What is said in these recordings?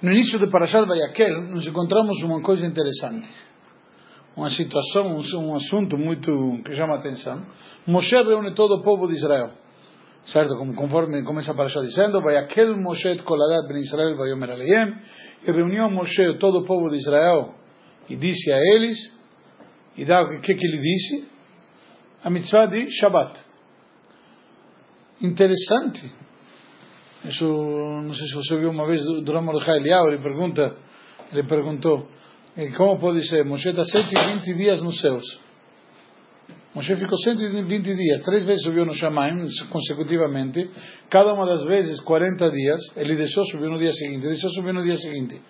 No início de Parashat Vayakel, nos encontramos uma coisa interessante. Uma situação, um, assunto muito que chama a atenção. Moshe reúne todo o povo de Israel. Certo? Como, conforme começa a Parashat dizendo, Vayakel Moshe et koladat ben Israel vayomer aleiem. E reuniu Moshe todo o povo de Israel e disse a eles, e dá o que, que ele disse? A mitzvah de Shabbat. Interessante isso, não sei se você viu uma vez do Ramo Eliyahu, ele pergunta, ele perguntou, como pode ser? Moshe está 120 dias nos céus. Moshe ficou 120 dias, três vezes subiu no Shamaim consecutivamente, cada uma das vezes 40 dias, ele deixou subir no dia seguinte, deixou subir no dia seguinte.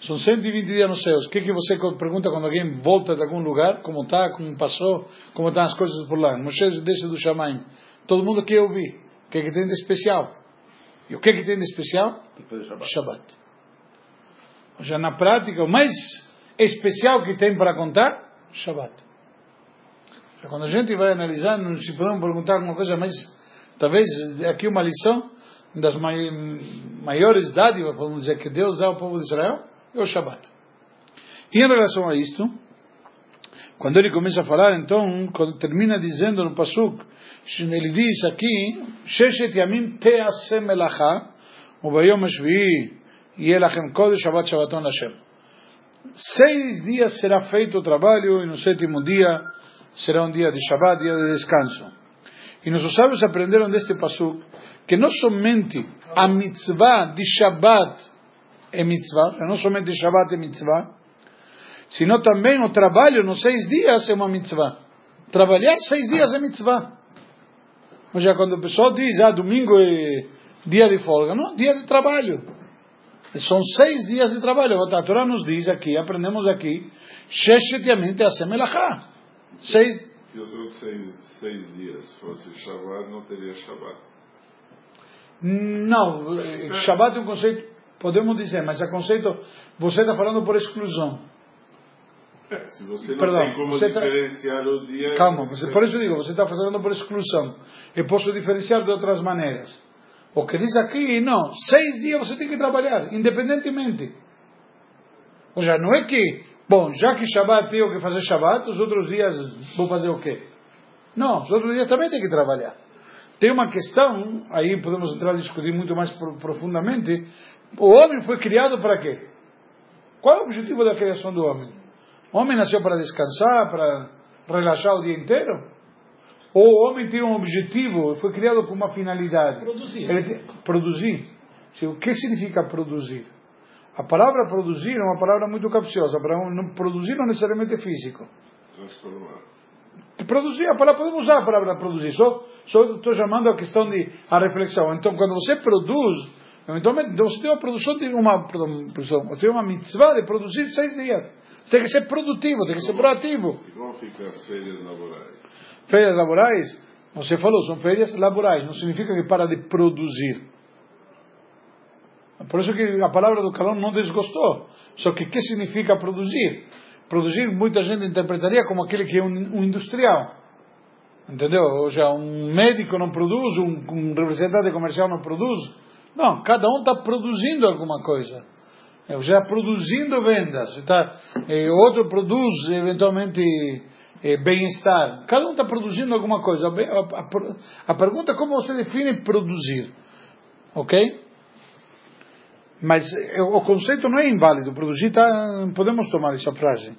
São 120 dias nos céus. O que, que você pergunta quando alguém volta de algum lugar? Como está? Como passou? Como estão as coisas por lá? Moshe desce do Shamaim. Todo mundo quer ouvir. O que, que tem de especial? E o que, que tem de especial? Shabbat. Seja, na prática, o mais especial que tem para contar, Shabbat. Quando a gente vai analisar, não se podemos perguntar alguma coisa, mas talvez aqui uma lição das maiores dádivas, podemos dizer, que Deus dá ao povo de Israel, é o Shabbat. E em relação a isto, quando ele começa a falar, então, quando termina dizendo no Pasuk, ele diz aqui, Sheshet Yamim Teasem Melacha, Ubayom Ashvi'i, Yelachem Kodesh Shabbat Shabbaton Hashem. Seis dias será feito o trabalho, e no sétimo dia será um dia de Shabbat, dia de descanso. E nossos sábios aprenderam deste pasuk que não somente a mitzvah de Shabbat é mitzvah, não somente Shabbat é mitzvah, sino também o trabalho nos seis dias é uma mitzvah. Trabalhar seis dias é mitzvah. Ou seja, quando o pessoal diz, ah, domingo é dia de folga, não, dia de trabalho. São seis dias de trabalho. A Torá nos diz aqui, aprendemos aqui, Sheshetiamente a Semelachá. Seis. Se os outros seis, seis dias fosse Shabbat, não teria Shabbat. Não, Shabbat é um conceito, podemos dizer, mas é conceito, você está falando por exclusão. É, se você não Perdão, tem como tá- diferenciar tá... o dia. Calma, você, por isso eu digo, você está fazendo por exclusão. Eu posso diferenciar de outras maneiras. O que diz aqui, não, seis dias você tem que trabalhar, independentemente. Ou seja, não é que, bom, já que Shabbat tenho que fazer Shabbat, os outros dias vou fazer o quê? Não, os outros dias também tem que trabalhar. Tem uma questão, aí podemos entrar a discutir muito mais profundamente. O homem foi criado para quê? Qual é o objetivo da criação do homem? Homem nasceu para descansar, para relaxar o dia inteiro? Ou o homem tem um objetivo, foi criado com uma finalidade? Produzir. Ele, produzir. O que significa produzir? A palavra produzir é uma palavra muito capciosa. Produzir não necessariamente é físico. Transformar. Produzir, a palavra, podemos usar a palavra produzir, só, só estou chamando a questão de a reflexão. Então, quando você produz, eventualmente, você tem uma produção de uma, produção, você tem uma mitzvah de produzir seis dias. Tem que ser produtivo, tem que ser proativo. Como ficam as férias laborais? Férias laborais, você falou, são férias laborais, não significa que para de produzir. Por isso que a palavra do calão não desgostou. Só que o que significa produzir? Produzir, muita gente interpretaria como aquele que é um, um industrial. Entendeu? Ou seja, um médico não produz, um, um representante comercial não produz. Não, cada um está produzindo alguma coisa. Você está produzindo vendas, está, eh, outro produz eventualmente eh, bem-estar. Cada um está produzindo alguma coisa. A, a, a, a pergunta é como você define produzir. Ok? Mas eh, o conceito não é inválido. Produzir, tá, podemos tomar essa frase.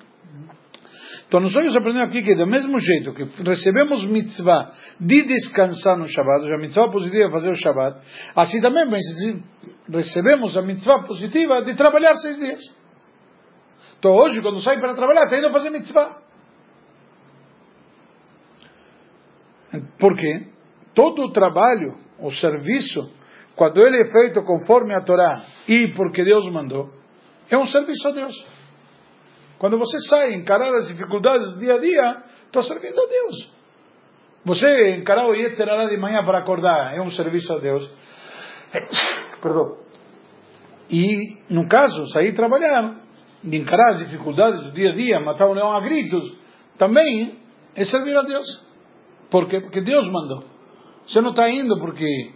Então nós vamos aprender aqui que do mesmo jeito que recebemos mitzvah de descansar no Shabbat, a mitzvah positiva é fazer o Shabbat, assim também recebemos a mitzvah positiva de trabalhar seis dias. Então hoje, quando sai para trabalhar, está indo fazer mitzvah. Por quê? Todo o trabalho, o serviço, quando ele é feito conforme a Torá e porque Deus mandou, é um serviço a Deus. Quando você sai encarar as dificuldades do dia a dia, está servindo a Deus. Você encarar o Yetzerará de manhã para acordar é um serviço a Deus. Perdão. E, no caso, sair trabalhar, encarar as dificuldades do dia a dia, matar um leão a gritos, também é servir a Deus. Porque, porque Deus mandou. Você não está indo porque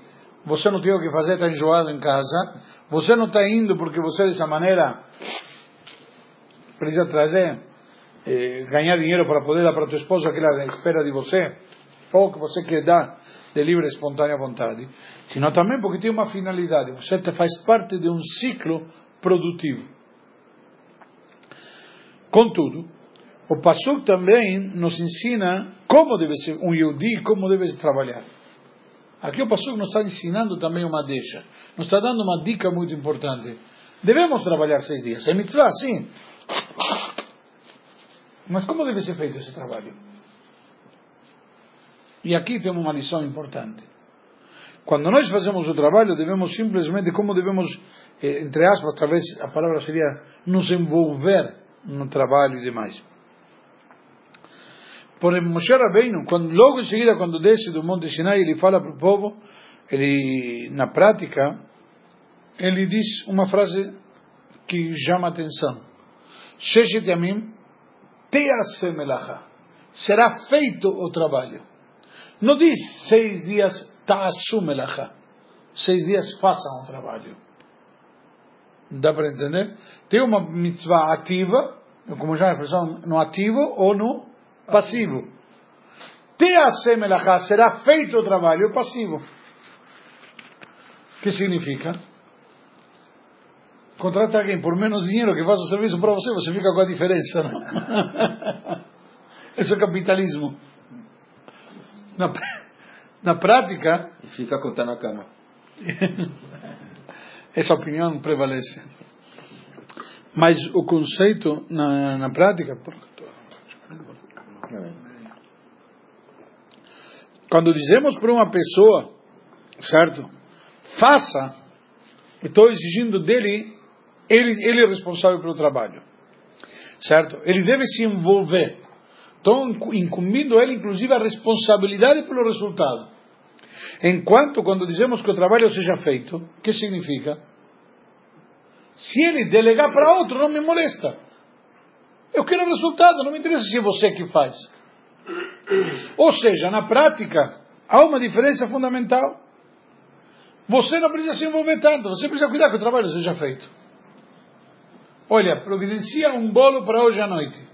você não tem o que fazer, está enjoado em casa, você não está indo porque você dessa maneira precisa trazer, eh, ganhar dinheiro para poder dar para tua esposa que ela espera de você, ou que você quer dar de livre e espontânea vontade, sino também porque tem uma finalidade, você faz parte de um ciclo produtivo. Contudo, o Pasuk também nos ensina como deve ser um Yehudi, como deve trabalhar. Aqui o Pasuk nos está ensinando também uma deixa, nos está dando uma dica muito importante. Devemos trabalhar seis dias. É mitzvah, sim. Mas como deve ser feito esse trabalho? E aqui temos uma lição importante. Quando nós fazemos o trabalho, devemos simplesmente, como devemos, eh, entre aspas, talvez a palavra seria nos envolver no trabalho e demais. Por Moshe Rabbeinu, quando, logo em seguida, quando desce do Monte Sinai, ele fala para o povo, ele, na prática, ele diz uma frase que chama a atenção. Sheshet Yamim Tease Melacha. Será feito o trabalho. Não diz seis dias Ta'asu Melacha. Seis dias façam o trabalho. Dá para entender? Tem uma mitzvah ativa, como já a expressão, no ativo ou no passivo. Tease Melacha. Será feito o trabalho passivo. O que significa? Contrata alguém por menos dinheiro que faça o serviço para você, você fica com a diferença. Não? Isso é capitalismo. Na, na prática. E fica contando a cama. Essa opinião prevalece. Mas o conceito na, na prática. Quando dizemos para uma pessoa, certo? Faça, estou exigindo dele ele, ele é responsável pelo trabalho. Certo? Ele deve se envolver. Estou incumbindo ele, inclusive, a responsabilidade pelo resultado. Enquanto, quando dizemos que o trabalho seja feito, o que significa? Se ele delegar para outro, não me molesta. Eu quero resultado, não me interessa se é você que faz. Ou seja, na prática, há uma diferença fundamental. Você não precisa se envolver tanto, você precisa cuidar que o trabalho seja feito. Olha, providencia um bolo para hoje à noite.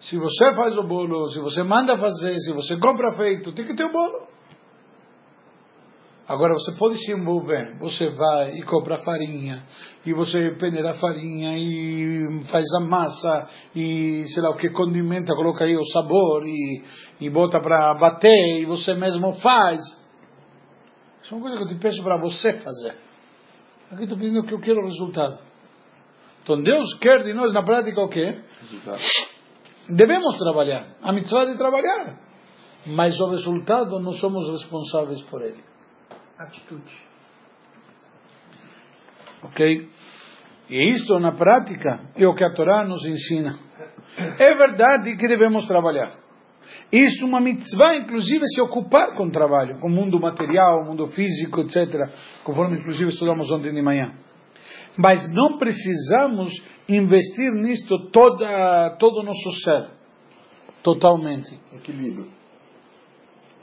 Se você faz o bolo, se você manda fazer, se você compra feito, tem que ter o bolo. Agora você pode se envolver. Você vai e compra farinha, e você peneira a farinha, e faz a massa, e sei lá o que, condimenta, coloca aí o sabor, e, e bota para bater, e você mesmo faz. Isso é uma coisa que eu te peço para você fazer. Aqui estou pedindo que eu quero o resultado. Então Deus quer de nós na prática o quê? Devemos trabalhar. A mitzvah de trabalhar. Mas o resultado não somos responsáveis por ele. Atitude. Ok? E isto na prática é o que a Torá nos ensina. É verdade que devemos trabalhar. Isso é uma mitzvah, inclusive, se ocupar com o trabalho, com o mundo material, o mundo físico, etc. Conforme, inclusive, estudamos ontem de manhã mas não precisamos investir nisto toda, todo o nosso ser, totalmente. Equilíbrio.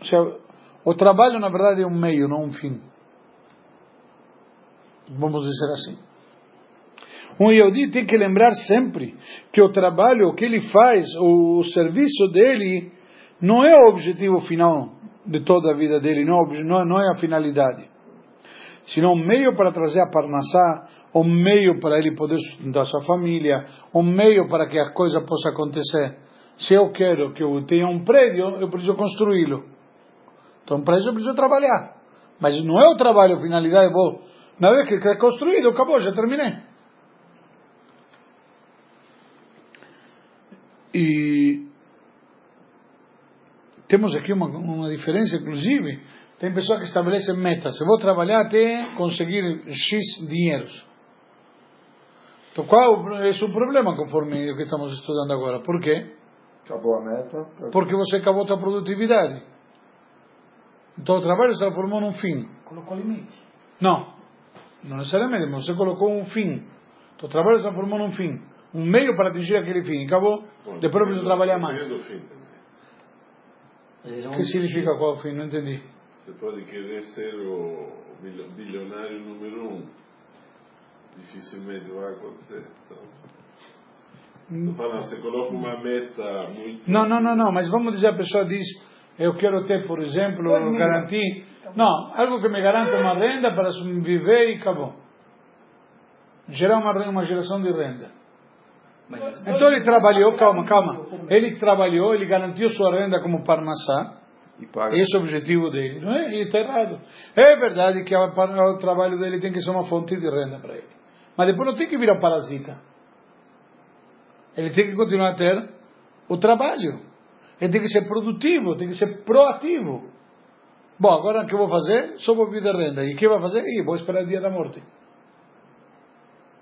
O, seja, o trabalho, na verdade, é um meio, não um fim. Vamos dizer assim. Um Yehudi tem que lembrar sempre que o trabalho, o que ele faz, o serviço dele, não é o objetivo final de toda a vida dele, não, não é a finalidade, sino um meio para trazer a parnassá, um meio para ele poder sustentar sua família, um meio para que a coisa possa acontecer. Se eu quero que eu tenha um prédio, eu preciso construí-lo. Então, para isso eu preciso trabalhar. Mas não é o trabalho, a finalidade, vou. Na vez que é construído, acabou, já terminei. E temos aqui uma, uma diferença, inclusive, tem pessoas que estabelecem metas. Eu vou trabalhar até conseguir X dinheiros. Então qual é o problema conforme o que estamos estudando agora? Por quê? Acabou a meta. Porque você acabou a sua produtividade. Então o trabalho se transformou num fim. Colocou limite. Não. Não necessariamente, mas você colocou um fim. Então o trabalho se transformou num fim. Um meio para atingir aquele fim. Acabou. Depois eu preciso trabalhar mais. O que significa qual fim? Não entendi. Você pode querer ser o bilio- bilionário número um. Dificilmente vai acontecer. Então, tô falando, você coloca uma meta muito. Não, não, não, não, mas vamos dizer, a pessoa diz, eu quero ter, por exemplo, garantir, não, algo que me garanta uma renda para viver e acabou. Gerar uma, uma geração de renda. Então ele trabalhou, calma, calma, ele trabalhou, ele garantiu sua renda como parnassá, E paga. esse é o objetivo dele, não é? E está errado. É verdade que o trabalho dele tem que ser uma fonte de renda para ele. Mas depois não tem que virar parasita. Ele tem que continuar a ter o trabalho. Ele tem que ser produtivo, tem que ser proativo. Bom, agora o que eu vou fazer? Só vou viver renda. E o que vai fazer? Ih, vou esperar o dia da morte.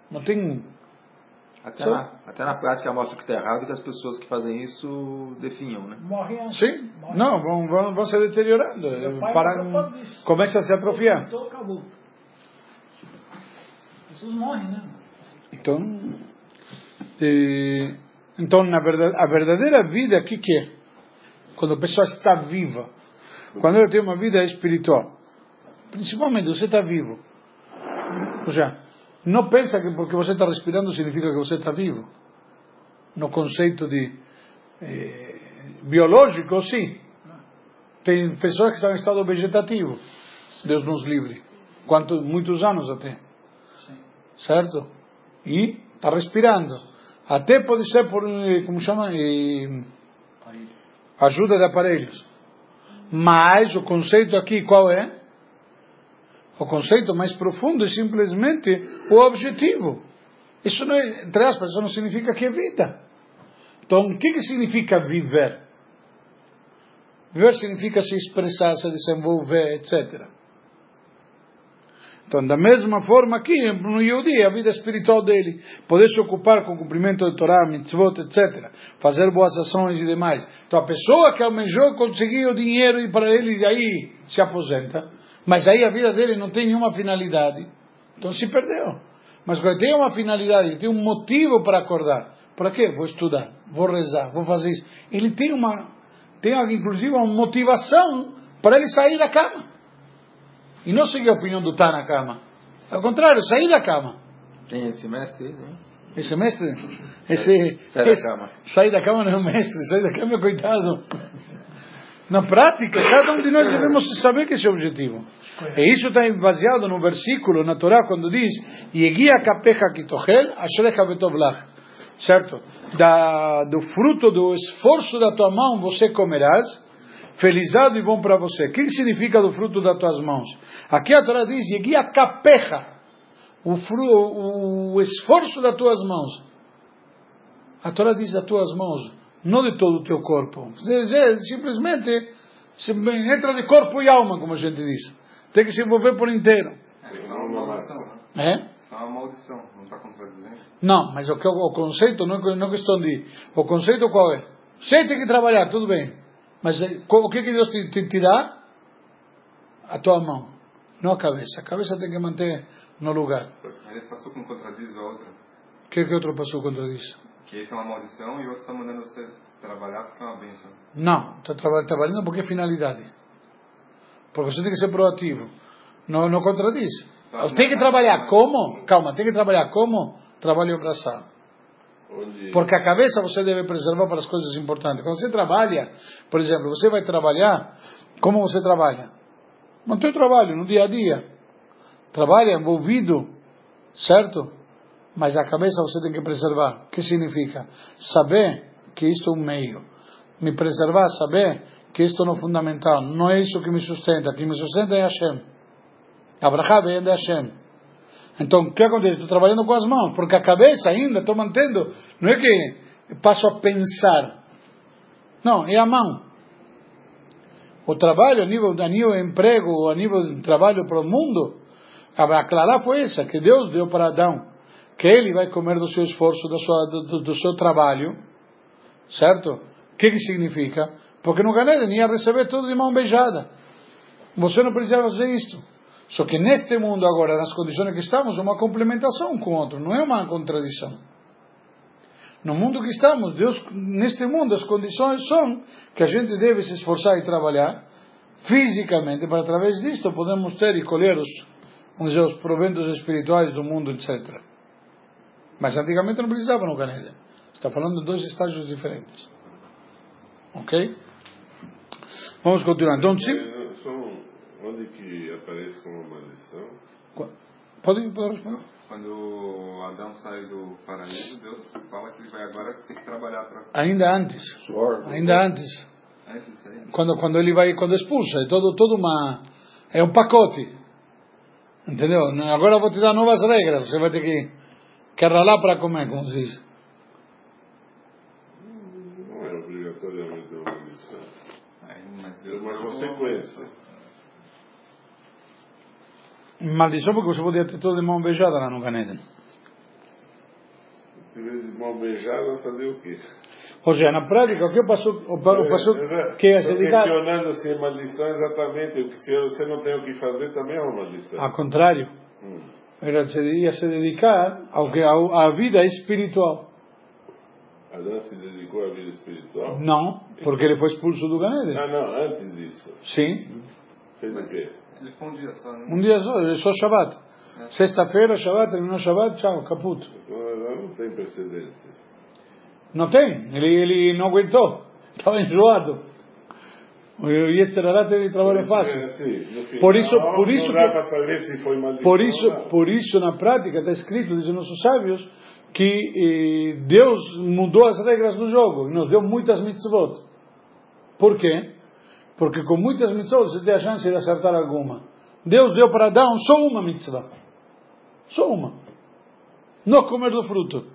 Não tem. Até, Só- na, até na prática mostra que está errado que as pessoas que fazem isso definham, né? Morrem antes. Sim? Não, vão, vão, vão se deteriorando. Começa a se atrofiar. Então acabou. As pessoas morrem, né? Então, eh, então na verdade, a verdadeira vida, o que, é? Quando a pessoa está viva. Quando ela tem uma vida espiritual. Principalmente, você está vivo. Ou seja, não pensa que porque você está respirando significa que você está vivo. No conceito de eh, biológico, sim. Tem pessoas que estão em estado vegetativo. Deus nos livre. Quanto, muitos anos até certo? E está respirando. Até pode ser por, eh, como chama, Eh, ajuda de aparelhos. Mas o conceito aqui qual é? O conceito mais profundo é simplesmente o objetivo. Isso não é, entre aspas, isso não significa que é vida. Então, o que, que significa viver? Viver significa se expressar, se desenvolver, etc. Então, da mesma forma aqui, no Yehudi, a vida espiritual dele, poder se ocupar com o cumprimento de Torá, mitzvot, etc., fazer boas ações e demais. Então, a pessoa que almejou conseguir o dinheiro e para ele e aí se aposenta, mas aí a vida dele não tem nenhuma finalidade, então se perdeu. Mas quando tem uma finalidade, tem um motivo para acordar, para quê? Vou estudar, vou rezar, vou fazer isso. Ele tem uma, tem inclusive uma motivação para ele sair da cama. E não seguir a opinião do estar na cama. Ao contrário, sair da cama. Tem esse mestre aí, né? Esse mestre, esse, Sai da esse- cama. Sair da cama não é o mestre, sair da cama é coitado. Na prática, cada um de nós devemos saber que esse é o objetivo. E isso está baseado no versículo na Torá quando diz: Yegia kapecha kitochel, ashrecha betovlach. Certo? Da, do fruto do esforço da tua mão você comerás, felizado e bom para você. O que significa do fruto das tuas mãos? Aqui a Torá diz: Yegia kapecha, o, fru, o, o esforço das tuas mãos. A Torá diz das tuas mãos, não de todo o teu corpo. Simplesmente se entra de corpo e alma, como a gente diz. Tem que se envolver por inteiro. É uma maldição. É? É uma maldição, não está contradizendo? Não, mas o, que- o conceito não não é questão de. O conceito qual é? Você tem que trabalhar, tudo bem. Mas eh, o que, que Deus te, te, te dá? A tua mão, não a cabeça. A cabeça tem que manter no lugar. Mas esse passou não contradiz a outra. O que, que outro passou contra isso? Que isso é uma maldição e o outro está mandando você trabalhar porque é uma bênção. Não, está traba- trabalhando porque é finalidade. Porque você tem que ser proativo. Não, não contradiz. Tem que trabalhar como? Calma, tem que trabalhar como? Trabalho braçal. Porque a cabeça você deve preservar para as coisas importantes. Quando você trabalha, por exemplo, você vai trabalhar, como você trabalha? No teu trabalho, no dia a dia. Trabalha envolvido, certo? Mas a cabeça você tem que preservar. O que significa? Saber que isto é um meio. Me preservar, saber que isto não é fundamental. Não é isso que me sustenta. O que me sustenta é Hashem. Abraham vem de Hashem. Então, o que acontece? Estou trabalhando com as mãos, porque a cabeça ainda estou mantendo. Não é que passo a pensar. Não, é a mão. O trabalho, a nível, a nível de emprego, a nível de trabalho para o mundo, a clara foi essa, que Deus deu para Adão. Que ele vai comer do seu esforço, da sua, do, do seu trabalho. Certo? O que, que significa? Porque no Ganeden ia receber tudo de mão beijada. Você não precisa fazer isto. Só que neste mundo agora, nas condições que estamos, é uma complementação com o outro, não é uma contradição. No mundo que estamos, Deus, neste mundo, as condições são que a gente deve se esforçar e trabalhar, fisicamente, para através disto podemos ter e colher os, dizer, os proventos espirituais do mundo, etc. Mas antigamente não precisava no Ganeden. Está falando de dois estágios diferentes. Ok? Vamos continuar. Então, sim. Onde que aparece como maldição? Pode, pode responder? Quando Adão sai do paraíso, Deus fala que ele vai agora ter que trabalhar para. Ainda antes. Suor. Ainda antes. Quando, quando ele vai, quando expulsa, é todo, todo uma. É um pacote. Entendeu? Agora eu vou te dar novas regras. Você vai ter que, que ralar para comer, como se diz. Não é obrigatoriamente uma mas É Deus uma consequência. Maldição porque você podia ter tudo de mão beijada lá no Ganeden. Se de mão beijada, fazer o quê? Ou seja, na prática, o que eu passo, o, o passo É, que é dedicar questionando se é maldição exatamente, porque se você não tem o que fazer, também é uma maldição. ao contrário, Hum. era se devia se dedicar ao que ao, à vida espiritual. Adão se dedicou à vida espiritual? Não, porque ele foi expulso do Ganeden. Ah, não, antes disso. Sim, Fez o quê? Ele ficou um dia só, né? um dia só, é só Shabbat. Sexta-feira, Shabbat, terminou Shabbat, tchau, caputo. Não tem precedente. Não tem, ele, ele não aguentou, estava enjoado. O Yetzirará teve trabalho É fácil. assim, no final, Por isso- por isso que- para saber se foi maldição Por isso, por isso na prática está escrito, dizem nossos sábios, que eh, Deus mudou as regras do jogo e nos deu muitas mitzvot. Por quê? Porque com muitas mitzvot você tem a chance de acertar alguma. Deus deu para Adão só uma mitzvah. Só uma. Não comer do fruto.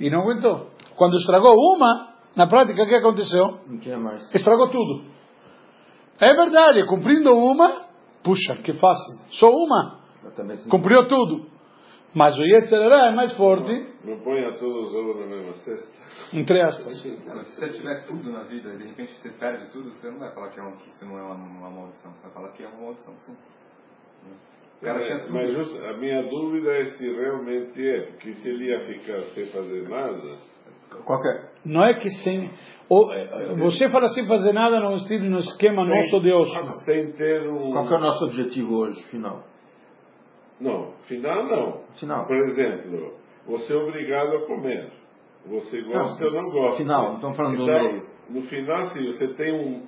E não aguentou. Quando estragou uma, na prática, o que aconteceu? Estragou tudo. É verdade, cumprindo uma, puxa, que fácil. Só uma. Cumpriu tudo. Mas o Yetzirará é mais forte, Não ponha todos os ovos na mesma cesta. entre aspas. Não, se você tiver tudo na vida e de repente você perde tudo, você não vai falar que, é um, que isso não é uma, uma maldição. Você vai falar que é uma maldição, sim. O cara tinha É, tudo. mas justo, a minha dúvida é se realmente é, porque se ele ia ficar sem fazer nada, Qualquer. Não é que sem. ou, você fala sem fazer nada no estilo, no esquema nosso de osso. sem ter um. Qual que é o nosso objetivo hoje, final? Não, final não. Final. Por exemplo, você é obrigado a comer. Você gosta ou não Não, gosta. final, estamos falando do então, meio. No final, sim, você tem um,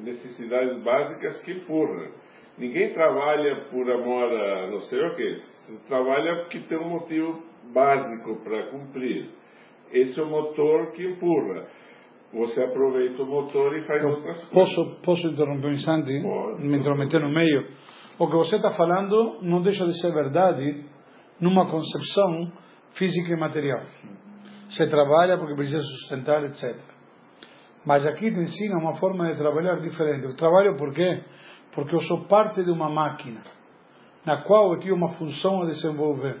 necessidades básicas que empurram. Ninguém trabalha por amor a não sei o que. Você trabalha porque tem um motivo básico para cumprir. Esse é o motor que empurra. Você aproveita o motor e faz outras coisas. Posso, posso interromper um instante? Pode. Me intrometer no meio? O que você está falando não deixa de ser verdade numa concepção física e material. Você trabalha porque precisa sustentar, etc. Mas aqui te ensina uma forma de trabalhar diferente. Eu trabalho por quê? Porque eu sou parte de uma máquina na qual eu tenho uma função a desenvolver.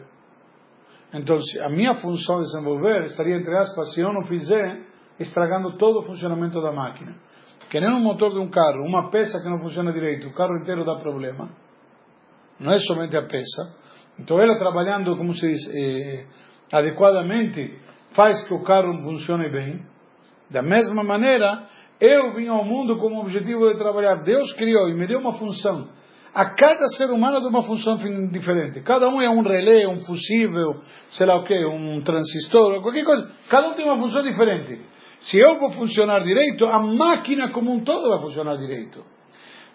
Então, a minha função a desenvolver estaria, entre aspas, se eu não fizer, estragando todo o funcionamento da máquina. Que nem um motor de um carro, uma peça que não funciona direito, o carro inteiro dá problema. Não é somente a peça. Então, ela trabalhando, como se diz, eh, adequadamente, faz que o carro funcione bem. Da mesma maneira, eu vim ao mundo com o objetivo de trabalhar. Deus criou e me deu uma função. A cada ser humano deu uma função diferente. Cada um é um relé, um fusível, sei lá o que, um transistor, qualquer coisa. Cada um tem uma função diferente. Se eu vou funcionar direito, a máquina como um todo vai funcionar direito.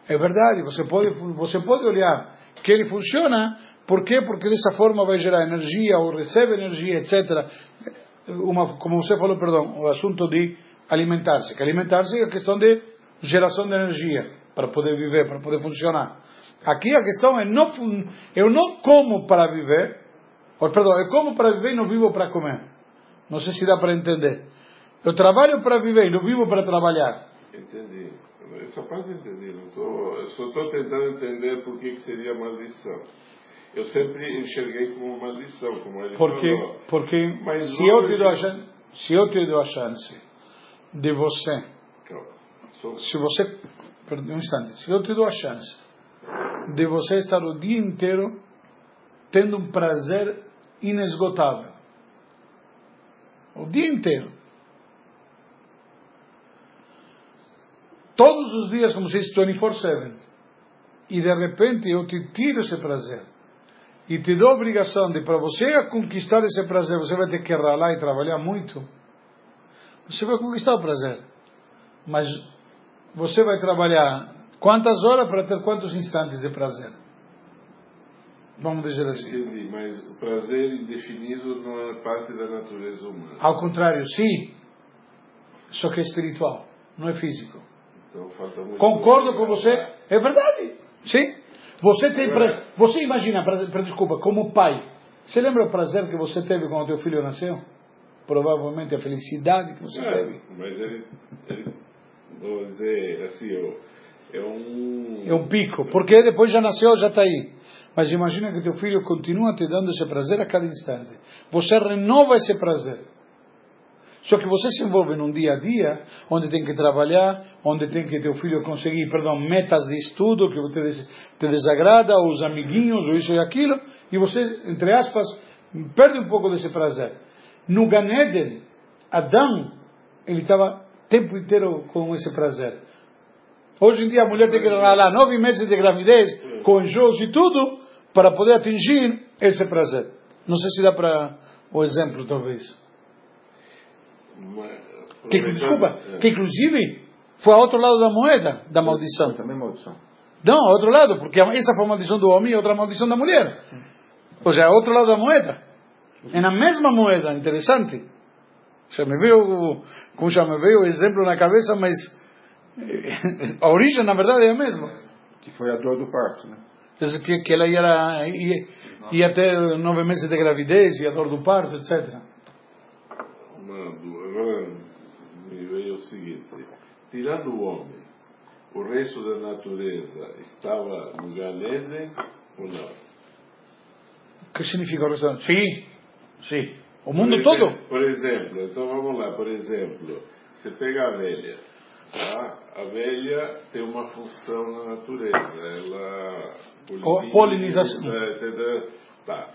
É verdade, você pode, você pode olhar que ele funciona, por quê? Porque dessa forma vai gerar energia, ou recebe energia, etc. Uma, como você falou, perdão, o assunto de alimentar-se. Que alimentar-se é a questão de geração de energia, para poder viver, para poder funcionar. Aqui a questão é, não, eu não como para viver, ou, perdão, eu como para viver e não vivo para comer. Não sei se dá para entender. Eu trabalho para viver não vivo para trabalhar. Entendi. Essa parte eu entendi. Não tô, eu só estou tentando entender por que, que seria maldição. Eu sempre enxerguei como maldição, como ele Porque, falou. porque Mas se, eu te dou a chance, se eu te dou a chance de você. Só- se você, perdão um instante, se eu te dou a chance de você estar o dia inteiro tendo um prazer inesgotável, o dia inteiro, todos os dias, como se diz, 24-7, e de repente eu te tiro esse prazer, e te dou a obrigação de, para você conquistar esse prazer, você vai ter que ralar e trabalhar muito, você vai conquistar o prazer. Mas você vai trabalhar quantas horas para ter quantos instantes de prazer? Vamos dizer assim. Entendi, mas o prazer indefinido não é parte da natureza humana. Ao contrário, sim. Só que é espiritual, não é físico. Então. Concordo com você. É verdade. Sim. Você tem pra... Você imagina, pra- desculpa, como pai. Você lembra o prazer que você teve quando teu filho nasceu? Provavelmente a felicidade que você É, teve. mas ele, ele, vou dizer assim, é um. É um pico. Porque depois já nasceu, já está aí. Mas imagina que teu filho continua te dando esse prazer a cada instante. Você renova esse prazer. Só que você se envolve num dia a dia, onde tem que trabalhar, onde tem que teu filho conseguir, perdão, metas de estudo que te, te desagrada, ou os amiguinhos, ou isso e aquilo, e você, entre aspas, perde um pouco desse prazer. No Gan Eden, Adão, ele estava o tempo inteiro com esse prazer. Hoje em dia a mulher tem que ralar nove meses de gravidez, com enjoos e tudo, para poder atingir esse prazer. Não sei se dá para o exemplo, talvez. Uma- Que, desculpa, É. que inclusive foi ao outro lado da moeda, da maldição. Também é maldição. Não, ao outro lado, porque essa foi a maldição do homem e outra maldição da mulher. Ou seja, ao outro lado da moeda. É na mesma moeda, interessante. Já me veio, como já me veio o exemplo na cabeça, mas eh, a origem, na verdade, é a mesma. Que foi a dor do parto, né? Que, que ela ia, ia, ia ter nove meses de gravidez e a dor do parto, etc. uma du- agora me veio o seguinte: tirando o homem, o resto da natureza estava no Gan Eden ou não? O que significa o restaurante? Sim, sim. O Por mundo exemplo- todo. Por exemplo, então vamos lá, por exemplo, você pega a velha. Tá? A velha tem uma função na natureza, ela Po- polinização. etc. Tá.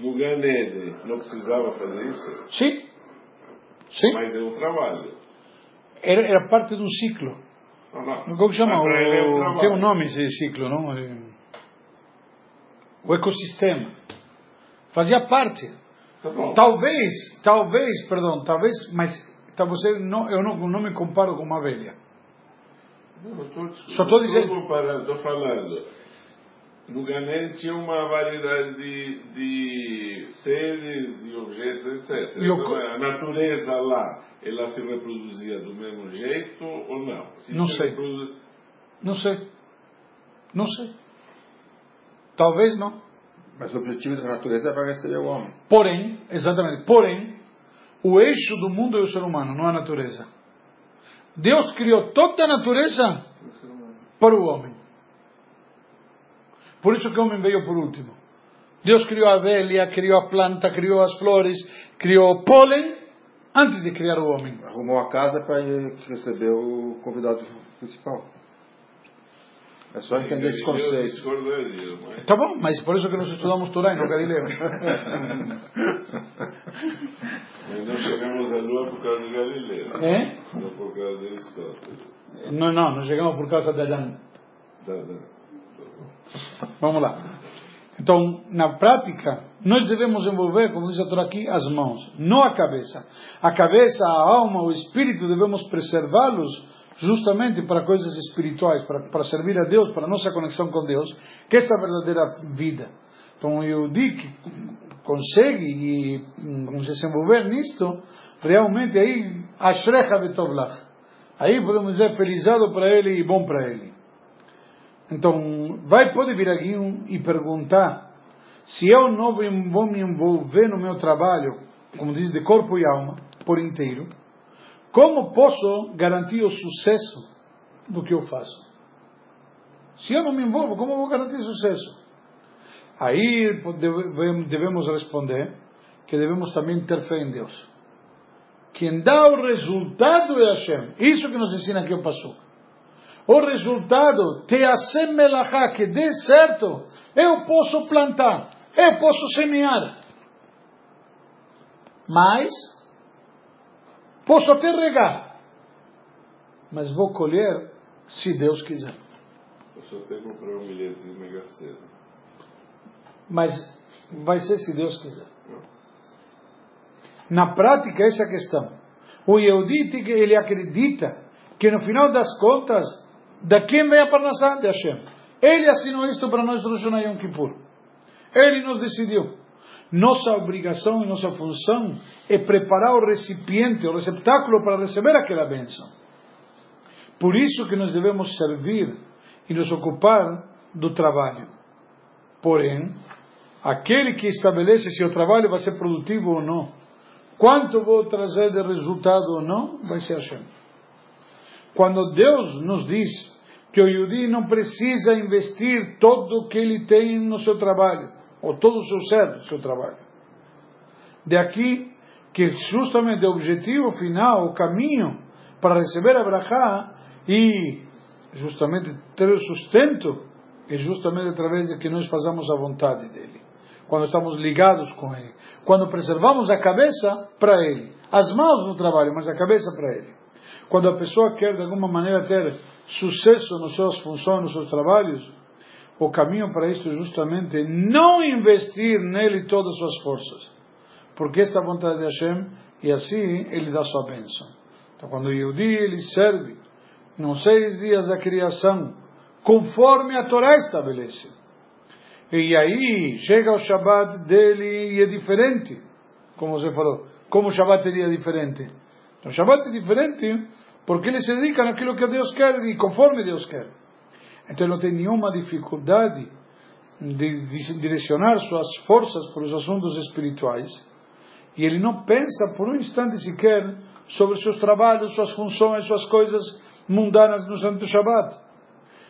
No Gan Eden não precisava fazer isso, Sim, sim. mas é um trabalho. Era, era parte de um ciclo. Como chama? O, tem um nome esse ciclo, não? É- O ecossistema. Fazia parte. Talvez, talvez, perdão, talvez, mas tá, você não, eu não, não me comparo com uma velha. Não, tô, Só dizendo- Estou comparando, estou falando. No Ganem tinha uma variedade de, de seres e objetos, etc. E Então, co- a natureza lá, ela se reproduzia do mesmo jeito ou não? Se Não se sei. reprodu- Não sei. Não sei. Talvez não. Mas o objetivo da natureza é aparecer o homem. Porém, exatamente, porém, o eixo do mundo é o ser humano, não a natureza. Deus criou toda a natureza para o homem. Por isso que o homem veio por último. Deus criou a abelha, criou a planta, criou as flores, criou o pólen antes de criar o homem. Arrumou a casa para receber o convidado principal. É só entender esse Eu conceito. mas... Tá bom, mas por isso que nós estudamos Torá e não Galileu. mas não chegamos à Lua por causa de Galileu. É? Não por causa de Aristóteles. Não, não, nós chegamos por causa de Adão. Tá, tá. Vamos lá. Então, na prática, nós devemos envolver, como diz a Torá aqui, as mãos, não a cabeça. A cabeça, a alma, o espírito, devemos preservá-los justamente para coisas espirituais, para, para servir a Deus, para a nossa conexão com Deus, que é essa verdadeira vida. Então, o Yehudi que consegue e se desenvolver nisto, realmente aí, ashrecha betovlach. Aí podemos dizer felizado para ele e bom para ele. Então, vai, pode vir aqui e perguntar se eu não vou me envolver no meu trabalho, como diz, de corpo e alma, por inteiro, como posso garantir o sucesso do que eu faço? Se eu não me envolvo, como vou garantir sucesso? Aí deve- devemos responder que devemos também ter fé em Deus. Quem dá o resultado é Hashem. Isso que nos ensina aqui o Passuca o resultado, te melachá, que dê certo, eu posso plantar, eu posso semear. Mas, posso até regar. mas vou colher se Deus quiser. Eu só tenho que comprar um bilhetinho mega cedo. Mas vai ser se Deus quiser. Na prática, essa é a questão. O Yehudi, ele acredita que no final das contas, da quem vem a Parnassá? De Hashem. Ele assinou isto para nós Rosh Hashanah Yom Kippur. Ele nos decidiu. Nossa obrigação e nossa função é preparar o recipiente, o receptáculo para receber aquela bênção. Por isso que nós devemos servir e nos ocupar do trabalho. Porém, aquele que estabelece se o trabalho vai ser produtivo ou não, quanto vou trazer de resultado ou não, vai ser Hashem. Quando Deus nos diz que o Yudi não precisa investir todo o que ele tem no seu trabalho, ou todo o seu ser no seu trabalho. De aqui que justamente o objetivo final, o caminho para receber a Brachá e justamente ter o sustento é justamente através de que nós fazamos a vontade dele. Quando estamos ligados com ele. Quando preservamos a cabeça para ele. As mãos no trabalho, mas a cabeça para ele. Quando a pessoa quer de alguma maneira ter sucesso nas suas funções, nos seus trabalhos, o caminho para isso é justamente não investir nele todas as suas forças. Porque esta é a vontade de Hashem e assim ele dá sua bênção. Então quando o Yehudi ele serve nos seis dias da criação, conforme a Torá estabelece. E aí chega o Shabat dele e é diferente, como você falou. Como o Shabat seria diferente? O Shabat é diferente porque ele se dedica naquilo que Deus quer e conforme Deus quer. Então ele não tem nenhuma dificuldade de direcionar suas forças para os assuntos espirituais e ele não pensa por um instante sequer sobre seus trabalhos, suas funções, suas coisas mundanas no Santo Shabbat.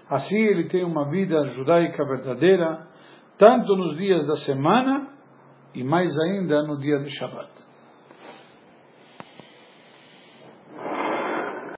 Assim ele tem uma vida judaica verdadeira, tanto nos dias da semana e mais ainda no dia de Shabbat.